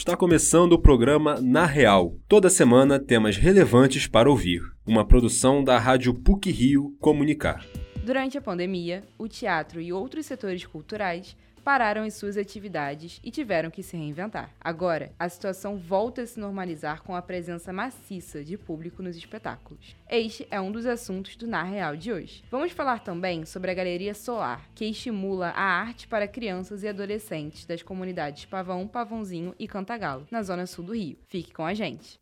Está começando o programa Na Real. Toda semana temas relevantes para ouvir. Uma produção da Rádio PUC Rio Comunicar. Durante a pandemia, o teatro e outros setores culturais pararam em suas atividades e tiveram que se reinventar. Agora, a situação volta a se normalizar com a presença maciça de público nos espetáculos. Este é um dos assuntos do Na Real de hoje. Vamos falar também sobre a Galeria Solar, que estimula a arte para crianças e adolescentes das comunidades Pavão, Pavãozinho e Cantagalo, na zona sul do Rio. Fique com a gente!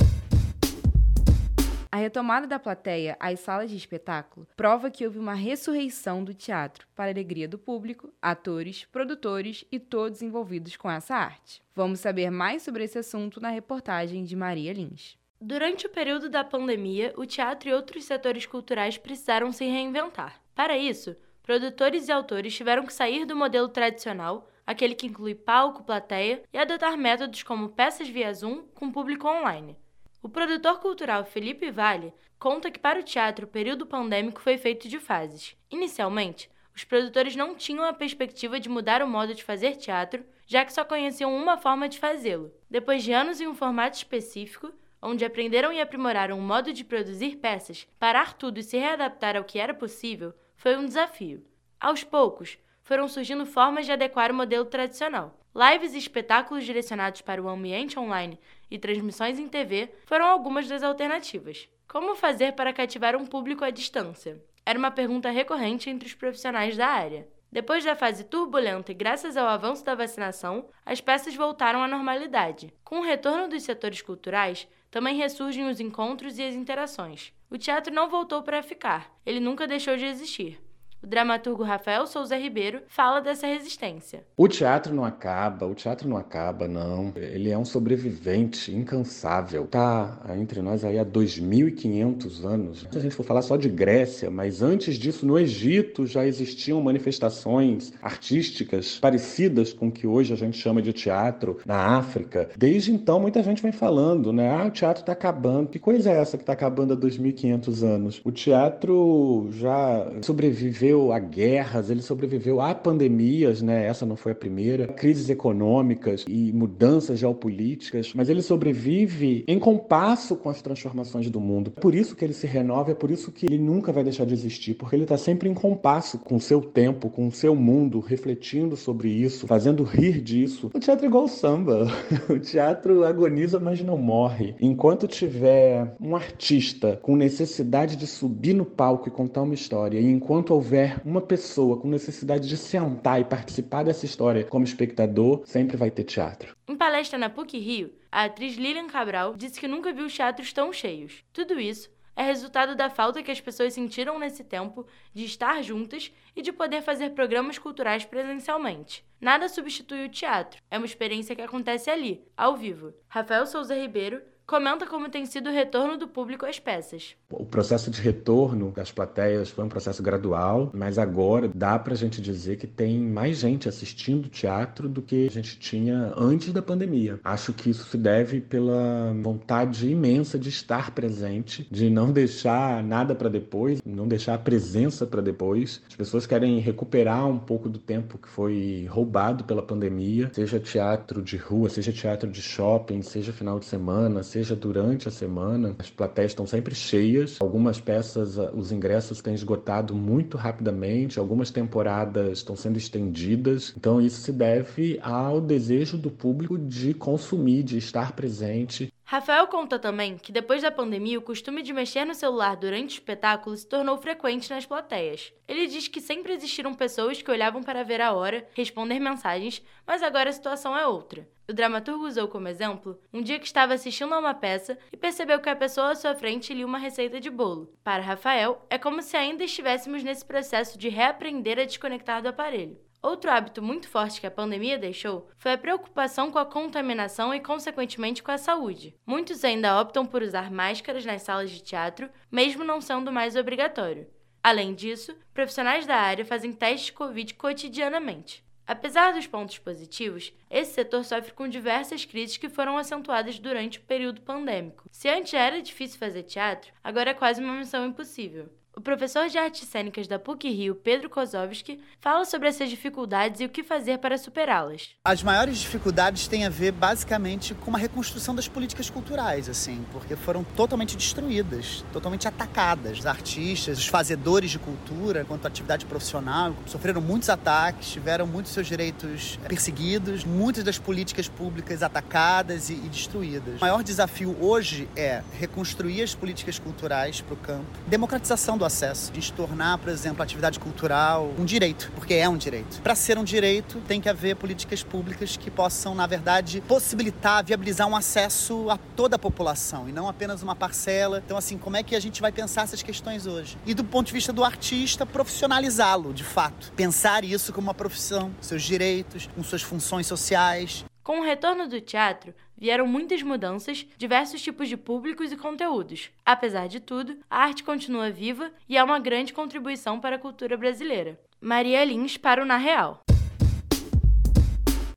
A retomada da plateia às salas de espetáculo prova que houve uma ressurreição do teatro para alegria do público, atores, produtores e todos envolvidos com essa arte. Vamos saber mais sobre esse assunto na reportagem de Maria Lins. Durante o período da pandemia, o teatro e outros setores culturais precisaram se reinventar. Para isso, produtores e autores tiveram que sair do modelo tradicional, aquele que inclui palco, plateia, e adotar métodos como peças via Zoom com público online. O produtor cultural Felipe Vale conta que para o teatro o período pandêmico foi feito de fases. Inicialmente, os produtores não tinham a perspectiva de mudar o modo de fazer teatro, já que só conheciam uma forma de fazê-lo. Depois de anos em um formato específico, onde aprenderam e aprimoraram o modo de produzir peças, parar tudo e se readaptar ao que era possível foi um desafio. Aos poucos, foram surgindo formas de adequar o modelo tradicional. Lives e espetáculos direcionados para o ambiente online e transmissões em TV foram algumas das alternativas. Como fazer para cativar um público à distância? Era uma pergunta recorrente entre os profissionais da área. Depois da fase turbulenta e graças ao avanço da vacinação, as peças voltaram à normalidade. Com o retorno dos setores culturais, também ressurgem os encontros e as interações. O teatro não voltou para ficar, ele nunca deixou de existir. O dramaturgo Rafael Souza Ribeiro fala dessa resistência. O teatro não acaba, o teatro não acaba, não. Ele é um sobrevivente incansável. Está entre nós aí há 2.500 anos. Se a gente for falar só de Grécia, mas antes disso, no Egito já existiam manifestações artísticas parecidas com o que hoje a gente chama de teatro na África. Desde então, muita gente vem falando, né? Ah, o teatro está acabando. Que coisa é essa que está acabando há 2.500 anos? O teatro já sobreviveu sobreviveu a guerras, ele sobreviveu a pandemias, né? Essa não foi a primeira, crises econômicas e mudanças geopolíticas, mas ele sobrevive em compasso com as transformações do mundo. Por isso que ele se renova, é por isso que ele nunca vai deixar de existir, porque ele está sempre em compasso com o seu tempo, com o seu mundo, refletindo sobre isso, fazendo rir disso. O teatro é igual o samba. O teatro agoniza, mas não morre. Enquanto tiver um artista com necessidade de subir no palco e contar uma história, e enquanto houver houver uma pessoa com necessidade de sentar e participar dessa história como espectador, sempre vai ter teatro. Em palestra na PUC Rio, a atriz Lilian Cabral disse que nunca viu teatros tão cheios. Tudo isso é resultado da falta que as pessoas sentiram nesse tempo de estar juntas e de poder fazer programas culturais presencialmente. Nada substitui o teatro, é uma experiência que acontece ali, ao vivo. Rafael Souza Ribeiro comenta como tem sido o retorno do público às peças. O processo de retorno das plateias foi um processo gradual, mas agora dá para a gente dizer que tem mais gente assistindo teatro do que a gente tinha antes da pandemia. Acho que isso se deve pela vontade imensa de estar presente, de não deixar nada para depois, não deixar a presença para depois. As pessoas querem recuperar um pouco do tempo que foi roubado pela pandemia, seja teatro de rua, seja teatro de shopping, seja final de semana, seja seja durante a semana. As plateias estão sempre cheias. Algumas peças, ah, os ingressos têm esgotado muito rapidamente. Algumas temporadas estão sendo estendidas. Então, isso se deve ao desejo do público de consumir, de estar presente. Rafael conta também que depois da pandemia o costume de mexer no celular durante o espetáculo se tornou frequente nas plateias. Ele diz que sempre existiram pessoas que olhavam para ver a hora, responder mensagens, mas agora a situação é outra. O dramaturgo usou como exemplo um dia que estava assistindo a uma peça e percebeu que a pessoa à sua frente lia uma receita de bolo. Para Rafael, é como se ainda estivéssemos nesse processo de reaprender a desconectar do aparelho. Outro hábito muito forte que a pandemia deixou foi a preocupação com a contaminação e, consequentemente, com a saúde. Muitos ainda optam por usar máscaras nas salas de teatro, mesmo não sendo mais obrigatório. Além disso, profissionais da área fazem testes de Covid cotidianamente. Apesar dos pontos positivos, esse setor sofre com diversas crises que foram acentuadas durante o período pandêmico. Se antes era difícil fazer teatro, agora é quase uma missão impossível. O professor de artes cênicas da PUC-Rio, Pedro Kozovski, fala sobre essas dificuldades e o que fazer para superá-las. As maiores dificuldades têm a ver basicamente com uma reconstrução das políticas culturais, assim, porque foram totalmente destruídas, totalmente atacadas. Os artistas, os fazedores de cultura, quanto atividade profissional, sofreram muitos ataques, tiveram muitos seus direitos perseguidos, muitas das políticas públicas atacadas e, e destruídas. O maior desafio hoje é reconstruir as políticas culturais para o campo, democratização do acesso, de tornar, por exemplo, a atividade cultural um direito, porque é um direito. Para ser um direito, tem que haver políticas públicas que possam, na verdade, possibilitar, viabilizar um acesso a toda a população e não apenas uma parcela. Então, assim, como é que a gente vai pensar essas questões hoje? E do ponto de vista do artista, profissionalizá-lo, de fato. Pensar isso como uma profissão, seus direitos, com suas funções sociais. Com o retorno do teatro, vieram muitas mudanças, diversos tipos de públicos e conteúdos. Apesar de tudo, a arte continua viva e é uma grande contribuição para a cultura brasileira. Maria Lins para o Na Real.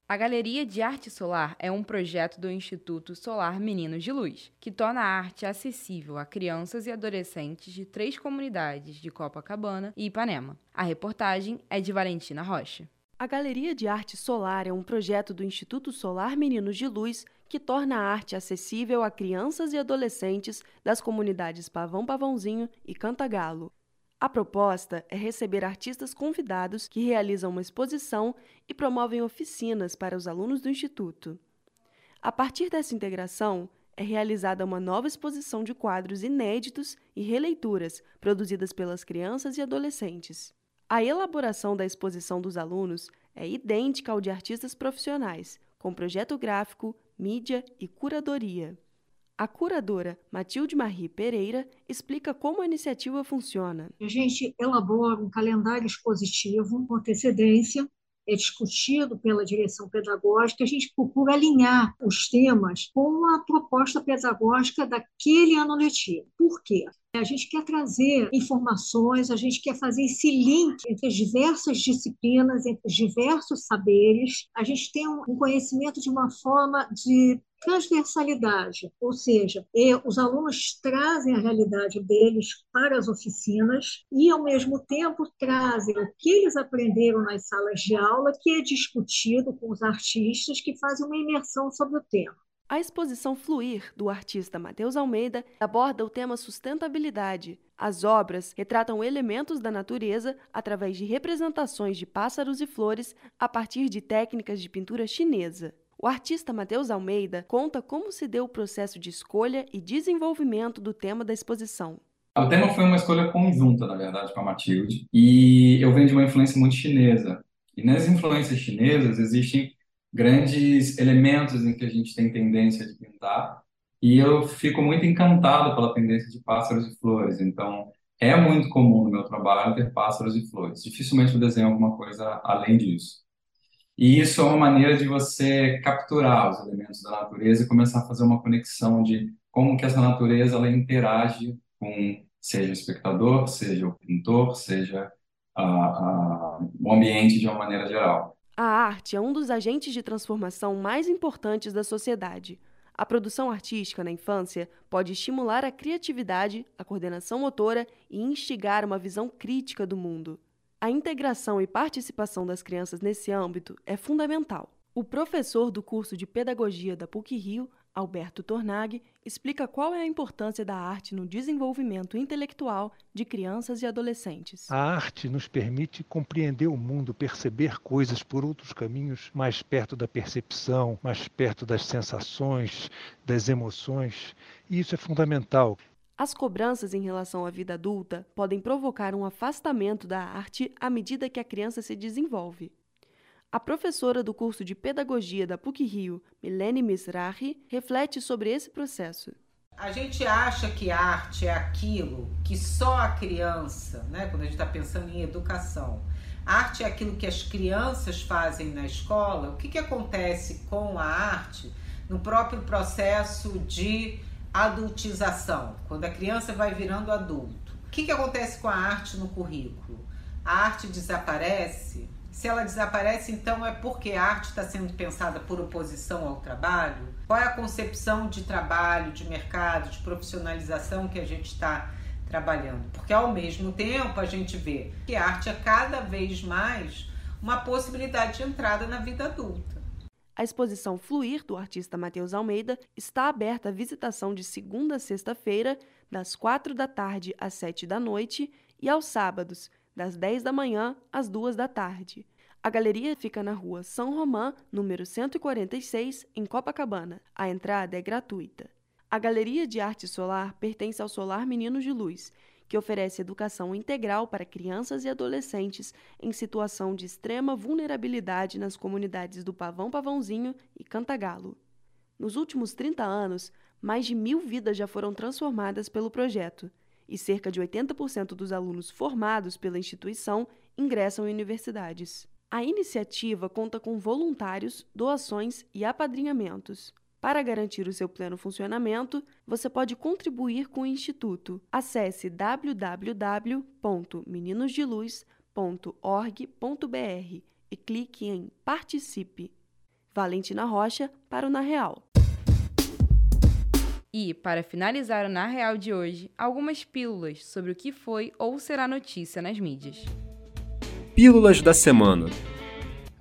A Galeria de Arte Solar é um projeto do Instituto Solar Meninos de Luz, que torna a arte acessível a crianças e adolescentes de três comunidades de Copacabana e Ipanema. A reportagem é de Valentina Rocha. A Galeria de Arte Solar é um projeto do Instituto Solar Meninos de Luz que torna a arte acessível a crianças e adolescentes das comunidades Pavão Pavãozinho e Cantagalo. A proposta é receber artistas convidados que realizam uma exposição e promovem oficinas para os alunos do Instituto. A partir dessa integração, é realizada uma nova exposição de quadros inéditos e releituras produzidas pelas crianças e adolescentes. A elaboração da exposição dos alunos é idêntica ao de artistas profissionais, com projeto gráfico, mídia e curadoria. A curadora Matilde Marie Pereira explica como a iniciativa funciona. A gente elabora um calendário expositivo com antecedência, é discutido pela direção pedagógica, a gente procura alinhar os temas com a proposta pedagógica daquele ano letivo. Por quê? A gente quer trazer informações, a gente quer fazer esse link entre as diversas disciplinas, entre os diversos saberes. A gente tem um conhecimento de uma forma de transversalidade, ou seja, os alunos trazem a realidade deles para as oficinas e, ao mesmo tempo, trazem o que eles aprenderam nas salas de aula, que é discutido com os artistas que fazem uma imersão sobre o tema. A exposição Fluir, do artista Matheus Almeida, aborda o tema sustentabilidade. As obras retratam elementos da natureza através de representações de pássaros e flores a partir de técnicas de pintura chinesa. O artista Matheus Almeida conta como se deu o processo de escolha e desenvolvimento do tema da exposição. O tema foi uma escolha conjunta, na verdade, com a Matilde, e eu venho de uma influência muito chinesa. E nas influências chinesas existem grandes elementos em que a gente tem tendência de pintar, e eu fico muito encantado pela tendência de pássaros e flores. Então, é muito comum no meu trabalho ter pássaros e flores. Dificilmente eu desenho alguma coisa além disso. E isso é uma maneira de você capturar os elementos da natureza e começar a fazer uma conexão de como que essa natureza ela interage com seja o espectador, seja o pintor, seja a, a, o ambiente de uma maneira geral. A arte é um dos agentes de transformação mais importantes da sociedade. A produção artística na infância pode estimular a criatividade, a coordenação motora e instigar uma visão crítica do mundo. A integração e participação das crianças nesse âmbito é fundamental. O professor do curso de Pedagogia da PUC-Rio, Alberto Tornag, explica qual é a importância da arte no desenvolvimento intelectual de crianças e adolescentes. A arte nos permite compreender o mundo, perceber coisas por outros caminhos, mais perto da percepção, mais perto das sensações, das emoções, e isso é fundamental. As cobranças em relação à vida adulta podem provocar um afastamento da arte à medida que a criança se desenvolve. A professora do curso de Pedagogia da PUC-Rio, Milene Misrahi, reflete sobre esse processo. A gente acha que arte é aquilo que só a criança, né, quando a gente está pensando em educação, arte é aquilo que as crianças fazem na escola. O que, que acontece com a arte no próprio processo de adultização, quando a criança vai virando adulto? O que, que acontece com a arte no currículo? A arte desaparece? Se ela desaparece, então é porque a arte está sendo pensada por oposição ao trabalho? Qual é a concepção de trabalho, de mercado, de profissionalização que a gente está trabalhando, porque ao mesmo tempo a gente vê que a arte é cada vez mais uma possibilidade de entrada na vida adulta. A exposição Fluir, do artista Matheus Almeida, está aberta à visitação de segunda a sexta-feira, das quatro da tarde às sete da noite, e aos sábados, das dez da manhã às duas da tarde. A galeria fica na rua São Romão, número 146, em Copacabana. A entrada é gratuita. A Galeria de Arte Solar pertence ao Solar Meninos de Luz, que oferece educação integral para crianças e adolescentes em situação de extrema vulnerabilidade nas comunidades do Pavão Pavãozinho e Cantagalo. Nos últimos 30 anos, mais de mil vidas já foram transformadas pelo projeto, e cerca de 80% dos alunos formados pela instituição ingressam em universidades. A iniciativa conta com voluntários, doações e apadrinhamentos. Para garantir o seu pleno funcionamento, você pode contribuir com o Instituto. Acesse www.meninosdeluz.org.br e clique em Participe. Valentina Rocha para o Na Real. E, para finalizar o Na Real de hoje, algumas pílulas sobre o que foi ou será notícia nas mídias. Pílulas da Semana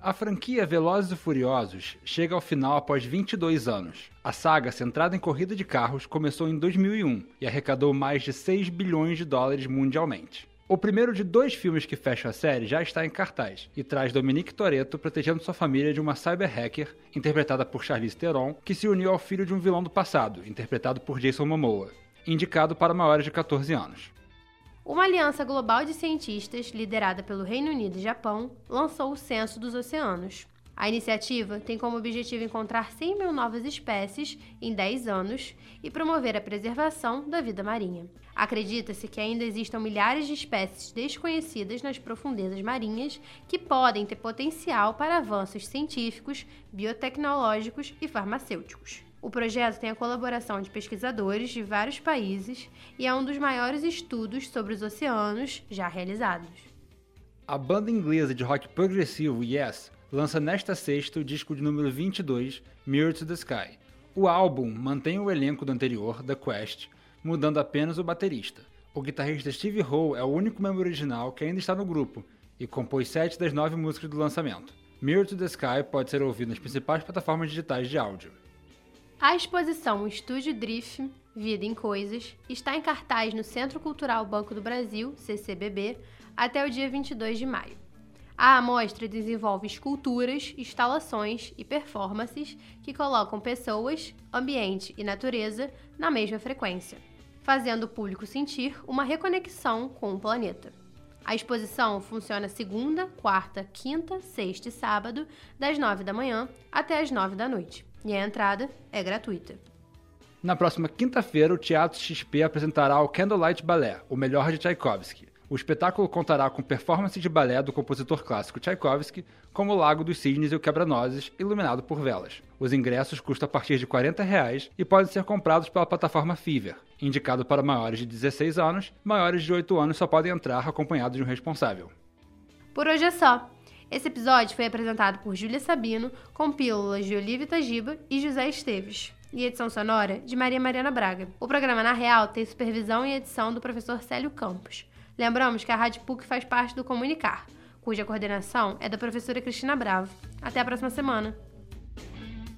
a franquia Velozes e Furiosos chega ao final após 22 anos. A saga, centrada em corrida de carros, começou em 2001 e arrecadou mais de 6 bilhões de dólares mundialmente. O primeiro de dois filmes que fecha a série já está em cartaz e traz Dominique Toretto protegendo sua família de uma cyberhacker, interpretada por Charlize Theron, que se uniu ao filho de um vilão do passado, interpretado por Jason Momoa, indicado para maiores de 14 anos. Uma aliança global de cientistas, liderada pelo Reino Unido e Japão, lançou o Censo dos Oceanos. A iniciativa tem como objetivo encontrar 100 mil novas espécies em 10 anos e promover a preservação da vida marinha. Acredita-se que ainda existam milhares de espécies desconhecidas nas profundezas marinhas que podem ter potencial para avanços científicos, biotecnológicos e farmacêuticos. O projeto tem a colaboração de pesquisadores de vários países e é um dos maiores estudos sobre os oceanos já realizados. A banda inglesa de rock progressivo Yes lança nesta sexta o disco de número 22, Mirror to the Sky. O álbum mantém o elenco do anterior, The Quest, mudando apenas o baterista. O guitarrista Steve Howe é o único membro original que ainda está no grupo e compôs sete das nove músicas do lançamento. Mirror to the Sky pode ser ouvido nas principais plataformas digitais de áudio. A exposição Estúdio Drift Vida em Coisas está em cartaz no Centro Cultural Banco do Brasil, CCBB, até o dia 22 de maio. A amostra desenvolve esculturas, instalações e performances que colocam pessoas, ambiente e natureza na mesma frequência, fazendo o público sentir uma reconexão com o planeta. A exposição funciona segunda, quarta, quinta, sexta e sábado, das 9 da manhã até as 9 da noite e a entrada é gratuita. Na próxima quinta-feira, o Teatro XP apresentará o Candlelight Ballet, o melhor de Tchaikovsky. O espetáculo contará com performance de balé do compositor clássico Tchaikovsky, como o Lago dos Cisnes e o Quebra-Nozes, iluminado por velas. Os ingressos custam a partir de 40 reais e podem ser comprados pela plataforma Fever, indicado para maiores de 16 anos, maiores de 8 anos só podem entrar acompanhados de um responsável. Por hoje é só. Esse episódio foi apresentado por Júlia Sabino, com pílulas de Olivia Tajiba e José Esteves, e edição sonora de Maria Mariana Braga. O programa Na Real tem supervisão e edição do professor Célio Campos. Lembramos que a Rádio PUC faz parte do Comunicar, cuja coordenação é da professora Cristina Bravo. Até a próxima semana!